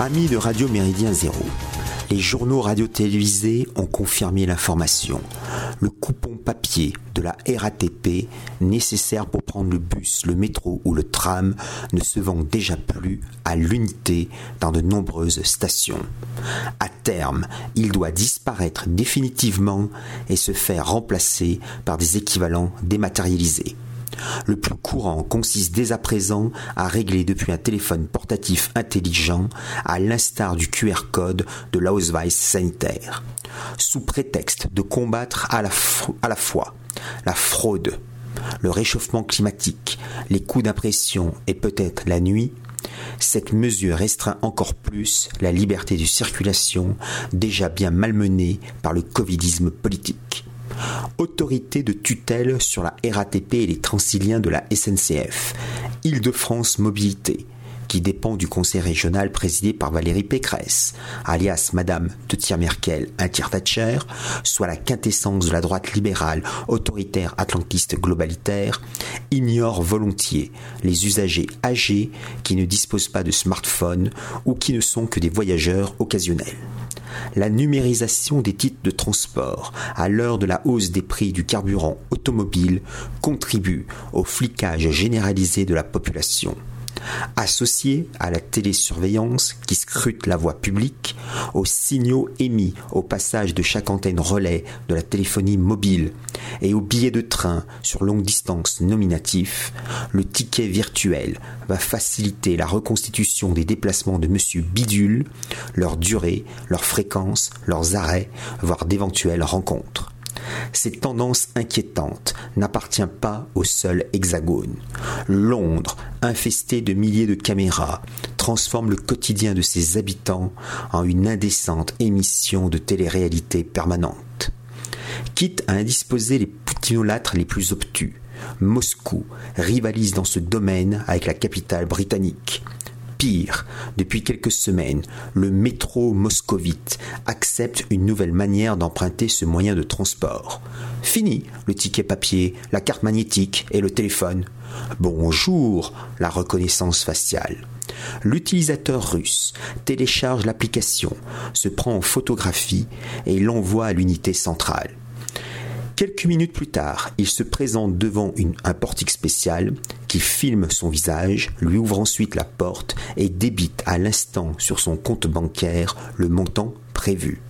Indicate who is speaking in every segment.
Speaker 1: Amis de Radio Méridien Zéro, les journaux radio-télévisés ont confirmé l'information. Le coupon papier de la RATP, nécessaire pour prendre le bus, le métro ou le tram, ne se vend déjà plus à l'unité dans de nombreuses stations. À terme, il doit disparaître définitivement et se faire remplacer par des équivalents dématérialisés. Le plus courant consiste dès à présent à régler depuis un téléphone portatif intelligent, à l'instar du QR code de l'Ausweis sanitaire, sous prétexte de combattre à la, fois la fraude, le réchauffement climatique, les coups d'impression et peut-être la nuit, cette mesure restreint encore plus la liberté de circulation déjà bien malmenée par le covidisme politique autorité de tutelle sur la RATP et les transiliens de la SNCF, Île-de-France Mobilité, qui dépend du conseil régional présidé par Valérie Pécresse, alias Madame de Merkel, un Thatcher, soit la quintessence de la droite libérale, autoritaire, atlantiste, globalitaire, ignore volontiers les usagers âgés qui ne disposent pas de smartphone ou qui ne sont que des voyageurs occasionnels la numérisation des titres de transport à l'heure de la hausse des prix du carburant automobile contribue au flicage généralisé de la population. Associé à la télésurveillance qui scrute la voie publique, aux signaux émis au passage de chaque antenne relais de la téléphonie mobile et aux billets de train sur longue distance nominatifs, le ticket virtuel va faciliter la reconstitution des déplacements de Monsieur Bidule, leur durée, leur fréquence, leurs arrêts, voire d'éventuelles rencontres. Cette tendance inquiétante n'appartient pas au seul hexagone. Londres, infestée de milliers de caméras, transforme le quotidien de ses habitants en une indécente émission de télé-réalité permanente. Quitte à indisposer les poutinolâtres les plus obtus, Moscou rivalise dans ce domaine avec la capitale britannique. Pire, depuis quelques semaines, le métro moscovite accepte une nouvelle manière d'emprunter ce moyen de transport. Fini le ticket papier, la carte magnétique et le téléphone. Bonjour la reconnaissance faciale. L'utilisateur russe télécharge l'application, se prend en photographie et l'envoie à l'unité centrale. Quelques minutes plus tard, il se présente devant un portique spécial qui filme son visage, lui ouvre ensuite la porte et débite à l'instant sur son compte bancaire le montant prévu.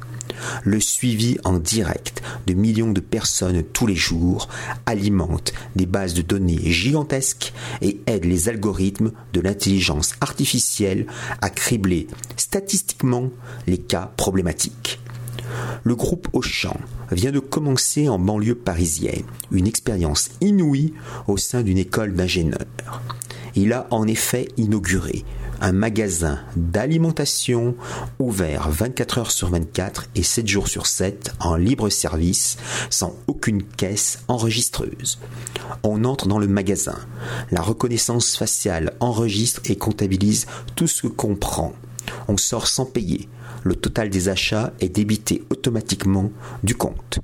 Speaker 1: Le suivi en direct de millions de personnes tous les jours alimente des bases de données gigantesques et aide les algorithmes de l'intelligence artificielle à cribler statistiquement les cas problématiques. Le groupe Auchan vient de commencer en banlieue parisienne une expérience inouïe au sein d'une école d'ingénieurs. Il a en effet inauguré un magasin d'alimentation ouvert 24 heures sur 24 et 7 jours sur 7 en libre service sans aucune caisse enregistreuse. On entre dans le magasin. La reconnaissance faciale enregistre et comptabilise tout ce qu'on prend. On sort sans payer le total des achats est débité automatiquement du compte.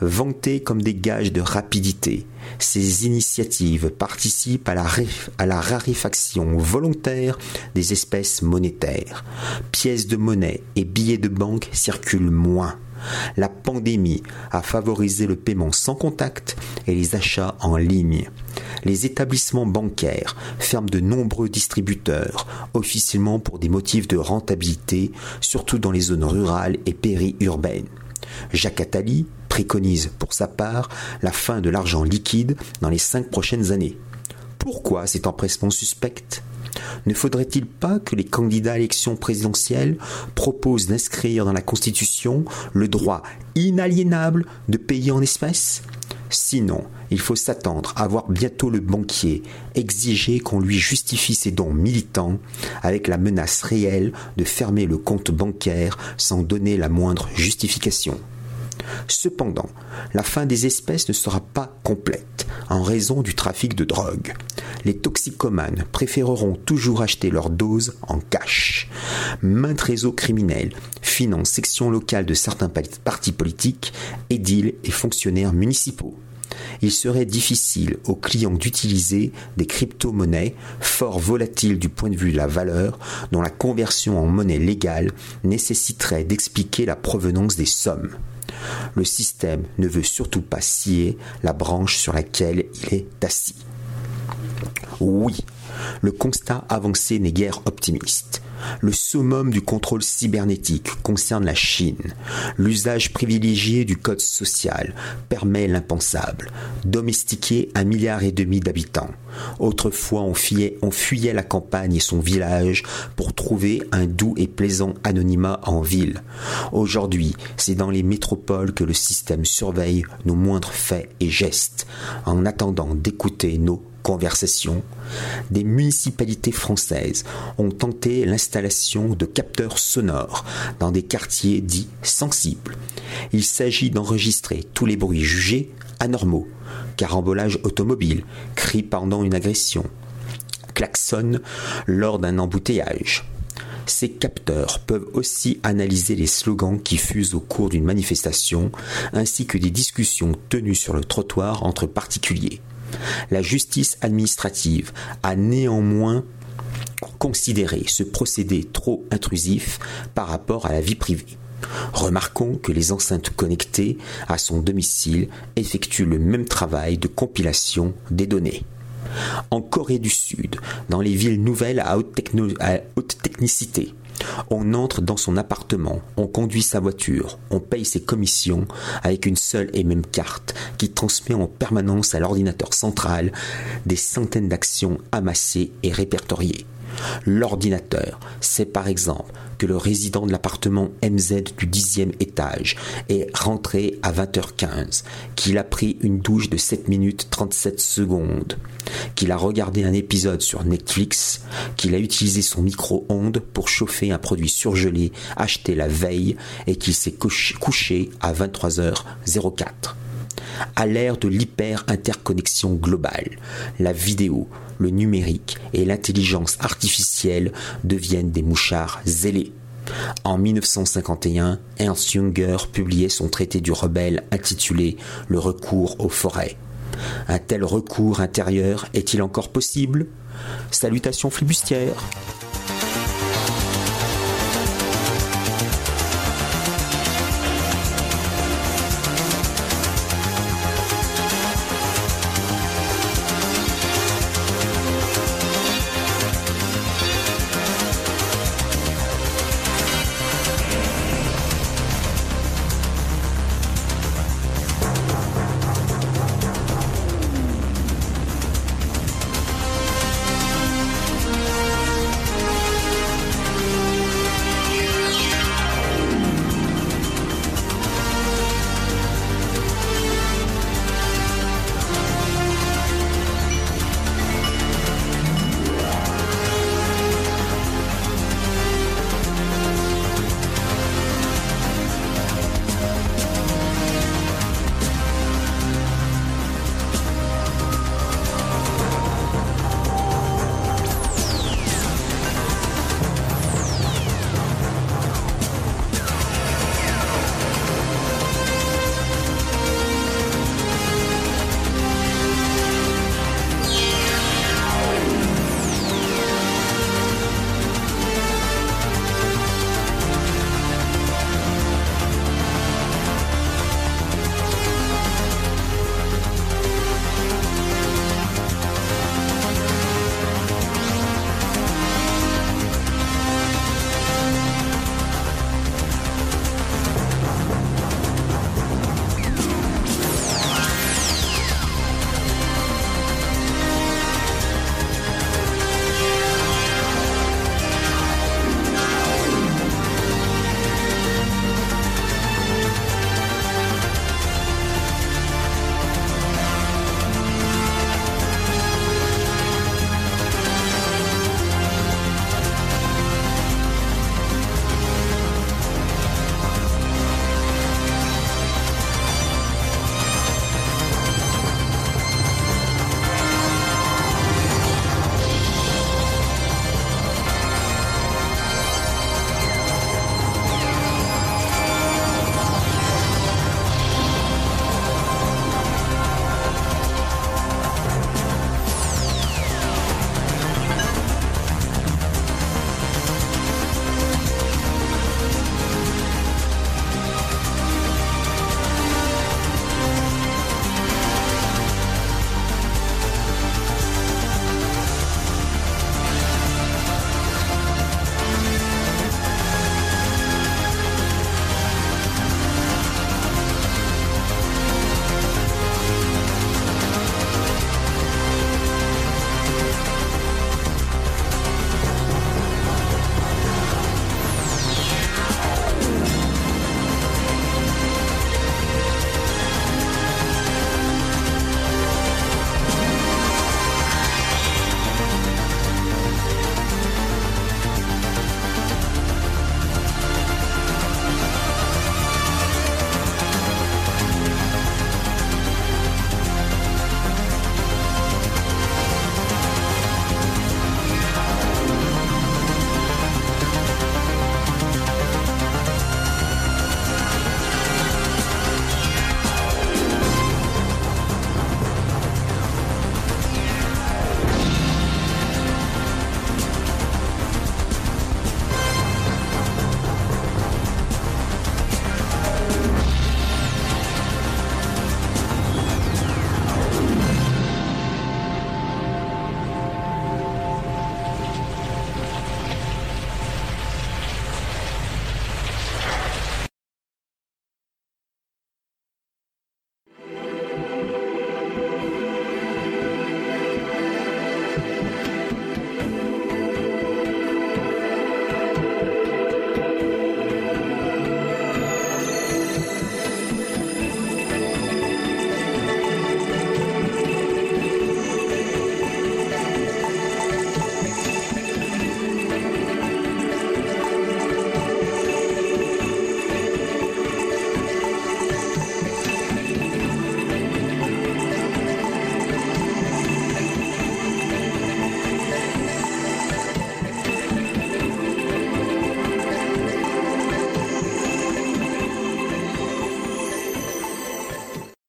Speaker 1: Vantées comme des gages de rapidité, ces initiatives participent à la, à la, raréfaction volontaire des espèces monétaires. Pièces de monnaie et billets de banque circulent moins. La pandémie a favorisé le paiement sans contact et les achats en ligne. Les établissements bancaires ferment de nombreux distributeurs, officiellement pour des motifs de rentabilité, surtout dans les zones rurales et périurbaines. Jacques Attali préconise pour sa part la fin de l'argent liquide dans les cinq prochaines années. Pourquoi cet empressement suspect? Ne faudrait-il pas que les candidats à l'élection présidentielle proposent d'inscrire dans la Constitution le droit inaliénable de payer en espèces? Sinon, il faut s'attendre à voir bientôt le banquier exiger qu'on lui justifie ses dons militants avec la menace réelle de fermer le compte bancaire sans donner la moindre justification. Cependant, la fin des espèces ne sera pas complète en raison du trafic de drogue. Les toxicomanes préféreront toujours acheter leur dose en cash. Maintes réseaux criminels financent sections locales de certains partis politiques, édiles et fonctionnaires municipaux. il serait difficile aux clients d'utiliser des crypto-monnaies fort volatiles du point de vue de la valeur, dont la conversion en monnaie légale nécessiterait d'expliquer la provenance des sommes. Le système ne veut surtout pas scier la branche sur laquelle il est assis. Oui, le constat avancé n'est guère optimiste. Le summum du contrôle cybernétique concerne la Chine. L'usage privilégié du code social permet l'impensable. Domestiquer un milliard et demi d'habitants. Autrefois, on fuyait, la campagne et son village pour trouver un doux et plaisant anonymat en ville. Aujourd'hui, c'est dans les métropoles que le système surveille nos moindres faits et gestes, en attendant d'écouter nos des municipalités françaises ont tenté l'installation de capteurs sonores dans des quartiers dits sensibles. Il s'agit d'enregistrer tous les bruits jugés anormaux, carambolage automobile, cris pendant une agression, klaxon lors d'un embouteillage. Ces capteurs peuvent aussi analyser les slogans qui fusent au cours d'une manifestation, ainsi que des discussions tenues sur le trottoir entre particuliers. La justice administrative a néanmoins considéré ce procédé trop intrusif par rapport à la vie privée. Remarquons que les enceintes connectées à son domicile effectuent le même travail de compilation des données. En Corée du Sud, dans les villes nouvelles à haute, technicité, on entre dans son appartement, on conduit sa voiture, on paye ses commissions avec une seule et même carte qui transmet en permanence à l'ordinateur central des centaines d'actions amassées et répertoriées. L'ordinateur sait par exemple que le résident de l'appartement MZ du dixième étage est rentré à 20h15, qu'il a pris une douche de 7 minutes 37 secondes, qu'il a regardé un épisode sur Netflix, qu'il a utilisé son micro-ondes pour chauffer un produit surgelé acheté la veille et qu'il s'est couché à 23h04. À l'ère de l'hyper-interconnexion globale, la vidéo, le numérique et l'intelligence artificielle deviennent des mouchards zélés. En 1951, Ernst Junger publiait son traité du rebelle intitulé Le recours aux forêts. Un tel recours intérieur est-il encore possible? Salutations flibustières